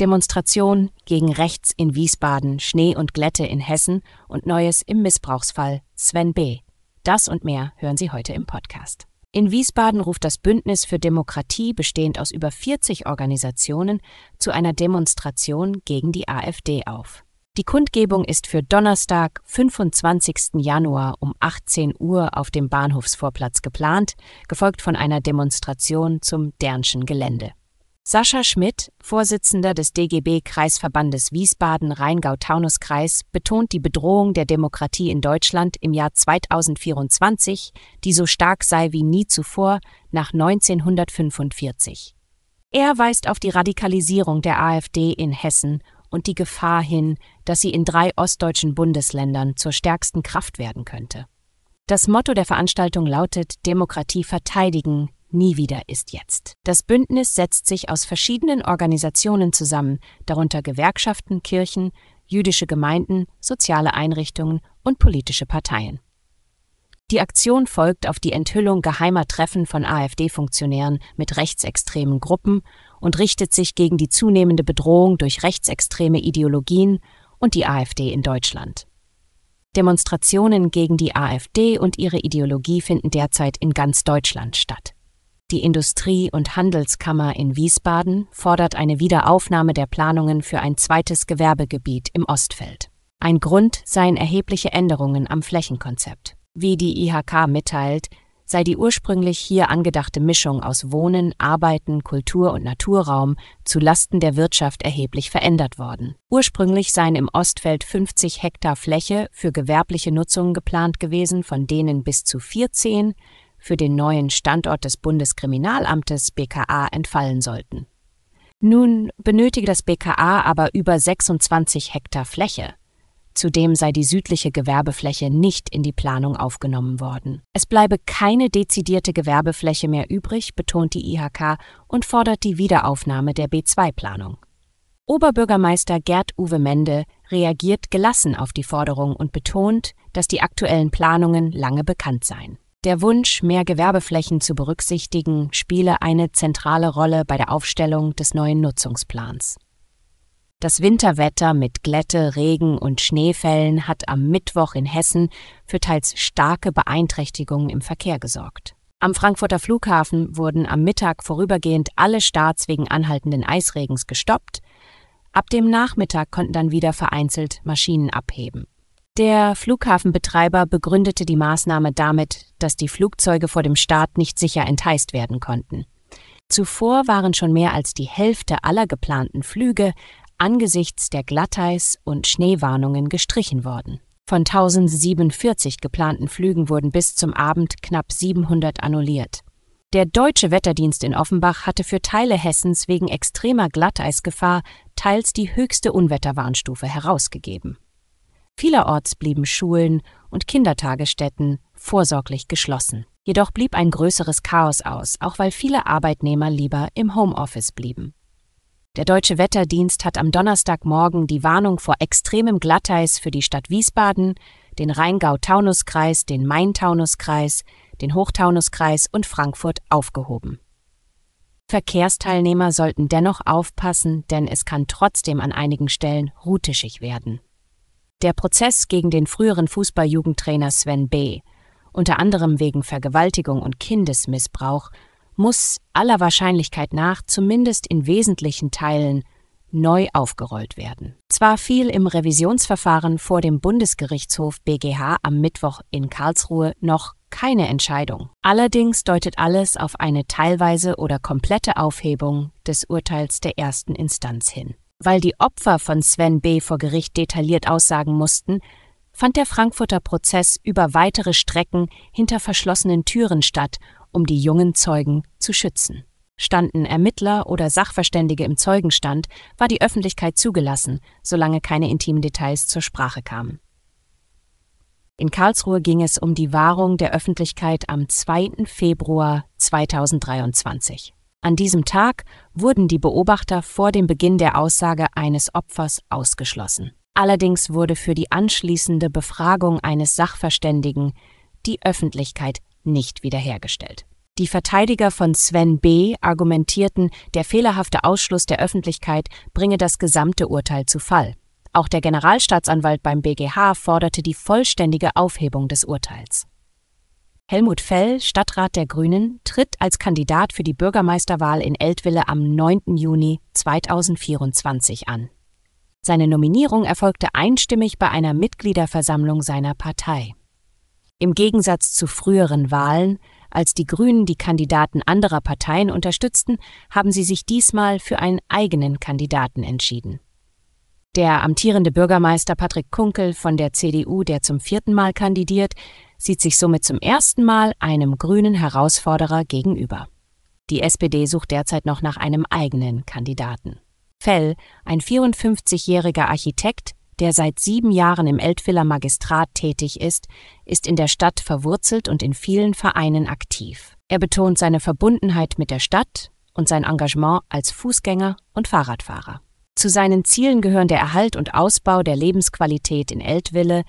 Demonstration gegen Rechts in Wiesbaden, Schnee und Glätte in Hessen und Neues im Missbrauchsfall Sven B. Das und mehr hören Sie heute im Podcast. In Wiesbaden ruft das Bündnis für Demokratie, bestehend aus über 40 Organisationen, zu einer Demonstration gegen die AfD auf. Die Kundgebung ist für Donnerstag, 25. Januar um 18 Uhr auf dem Bahnhofsvorplatz geplant, gefolgt von einer Demonstration zum Dernschen Gelände. Sascha Schmidt, Vorsitzender des DGB Kreisverbandes Wiesbaden Rheingau-Taunus-Kreis, betont die Bedrohung der Demokratie in Deutschland im Jahr 2024, die so stark sei wie nie zuvor nach 1945. Er weist auf die Radikalisierung der AfD in Hessen und die Gefahr hin, dass sie in drei ostdeutschen Bundesländern zur stärksten Kraft werden könnte. Das Motto der Veranstaltung lautet Demokratie verteidigen, Nie wieder ist jetzt. Das Bündnis setzt sich aus verschiedenen Organisationen zusammen, darunter Gewerkschaften, Kirchen, jüdische Gemeinden, soziale Einrichtungen und politische Parteien. Die Aktion folgt auf die Enthüllung geheimer Treffen von AfD-Funktionären mit rechtsextremen Gruppen und richtet sich gegen die zunehmende Bedrohung durch rechtsextreme Ideologien und die AfD in Deutschland. Demonstrationen gegen die AfD und ihre Ideologie finden derzeit in ganz Deutschland statt. Die Industrie- und Handelskammer in Wiesbaden fordert eine Wiederaufnahme der Planungen für ein zweites Gewerbegebiet im Ostfeld. Ein Grund seien erhebliche Änderungen am Flächenkonzept. Wie die IHK mitteilt, sei die ursprünglich hier angedachte Mischung aus Wohnen, Arbeiten, Kultur und Naturraum zu Lasten der Wirtschaft erheblich verändert worden. Ursprünglich seien im Ostfeld 50 Hektar Fläche für gewerbliche Nutzung geplant gewesen, von denen bis zu 14 für den neuen Standort des Bundeskriminalamtes BKA entfallen sollten. Nun benötige das BKA aber über 26 Hektar Fläche. Zudem sei die südliche Gewerbefläche nicht in die Planung aufgenommen worden. Es bleibe keine dezidierte Gewerbefläche mehr übrig, betont die IHK und fordert die Wiederaufnahme der B2-Planung. Oberbürgermeister Gerd Uwe Mende reagiert gelassen auf die Forderung und betont, dass die aktuellen Planungen lange bekannt seien. Der Wunsch, mehr Gewerbeflächen zu berücksichtigen, spiele eine zentrale Rolle bei der Aufstellung des neuen Nutzungsplans. Das Winterwetter mit Glätte, Regen und Schneefällen hat am Mittwoch in Hessen für teils starke Beeinträchtigungen im Verkehr gesorgt. Am Frankfurter Flughafen wurden am Mittag vorübergehend alle Starts wegen anhaltenden Eisregens gestoppt. Ab dem Nachmittag konnten dann wieder vereinzelt Maschinen abheben. Der Flughafenbetreiber begründete die Maßnahme damit, dass die Flugzeuge vor dem Start nicht sicher entheist werden konnten. Zuvor waren schon mehr als die Hälfte aller geplanten Flüge angesichts der Glatteis- und Schneewarnungen gestrichen worden. Von 1047 geplanten Flügen wurden bis zum Abend knapp 700 annulliert. Der deutsche Wetterdienst in Offenbach hatte für Teile Hessens wegen extremer Glatteisgefahr teils die höchste Unwetterwarnstufe herausgegeben. Vielerorts blieben Schulen und Kindertagesstätten vorsorglich geschlossen. Jedoch blieb ein größeres Chaos aus, auch weil viele Arbeitnehmer lieber im Homeoffice blieben. Der Deutsche Wetterdienst hat am Donnerstagmorgen die Warnung vor extremem Glatteis für die Stadt Wiesbaden, den Rheingau-Taunus-Kreis, den Main-Taunus-Kreis, den Hochtaunuskreis und Frankfurt aufgehoben. Verkehrsteilnehmer sollten dennoch aufpassen, denn es kann trotzdem an einigen Stellen rutischig werden. Der Prozess gegen den früheren Fußballjugendtrainer Sven B., unter anderem wegen Vergewaltigung und Kindesmissbrauch, muss aller Wahrscheinlichkeit nach zumindest in wesentlichen Teilen neu aufgerollt werden. Zwar fiel im Revisionsverfahren vor dem Bundesgerichtshof BGH am Mittwoch in Karlsruhe noch keine Entscheidung. Allerdings deutet alles auf eine teilweise oder komplette Aufhebung des Urteils der ersten Instanz hin. Weil die Opfer von Sven B. vor Gericht detailliert aussagen mussten, fand der Frankfurter Prozess über weitere Strecken hinter verschlossenen Türen statt, um die jungen Zeugen zu schützen. Standen Ermittler oder Sachverständige im Zeugenstand, war die Öffentlichkeit zugelassen, solange keine intimen Details zur Sprache kamen. In Karlsruhe ging es um die Wahrung der Öffentlichkeit am 2. Februar 2023. An diesem Tag wurden die Beobachter vor dem Beginn der Aussage eines Opfers ausgeschlossen. Allerdings wurde für die anschließende Befragung eines Sachverständigen die Öffentlichkeit nicht wiederhergestellt. Die Verteidiger von Sven B. argumentierten, der fehlerhafte Ausschluss der Öffentlichkeit bringe das gesamte Urteil zu Fall. Auch der Generalstaatsanwalt beim BGH forderte die vollständige Aufhebung des Urteils. Helmut Fell, Stadtrat der Grünen, tritt als Kandidat für die Bürgermeisterwahl in Eltville am 9. Juni 2024 an. Seine Nominierung erfolgte einstimmig bei einer Mitgliederversammlung seiner Partei. Im Gegensatz zu früheren Wahlen, als die Grünen die Kandidaten anderer Parteien unterstützten, haben sie sich diesmal für einen eigenen Kandidaten entschieden. Der amtierende Bürgermeister Patrick Kunkel von der CDU, der zum vierten Mal kandidiert, sieht sich somit zum ersten Mal einem grünen Herausforderer gegenüber. Die SPD sucht derzeit noch nach einem eigenen Kandidaten. Fell, ein 54-jähriger Architekt, der seit sieben Jahren im Eltviller Magistrat tätig ist, ist in der Stadt verwurzelt und in vielen Vereinen aktiv. Er betont seine Verbundenheit mit der Stadt und sein Engagement als Fußgänger und Fahrradfahrer. Zu seinen Zielen gehören der Erhalt und Ausbau der Lebensqualität in Eltville,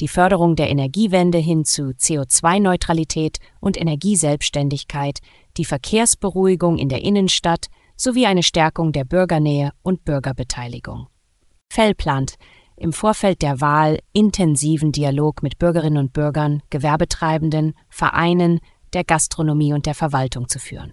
die Förderung der Energiewende hin zu CO2-Neutralität und Energieselbstständigkeit, die Verkehrsberuhigung in der Innenstadt sowie eine Stärkung der Bürgernähe und Bürgerbeteiligung. Fell plant, im Vorfeld der Wahl intensiven Dialog mit Bürgerinnen und Bürgern, Gewerbetreibenden, Vereinen, der Gastronomie und der Verwaltung zu führen.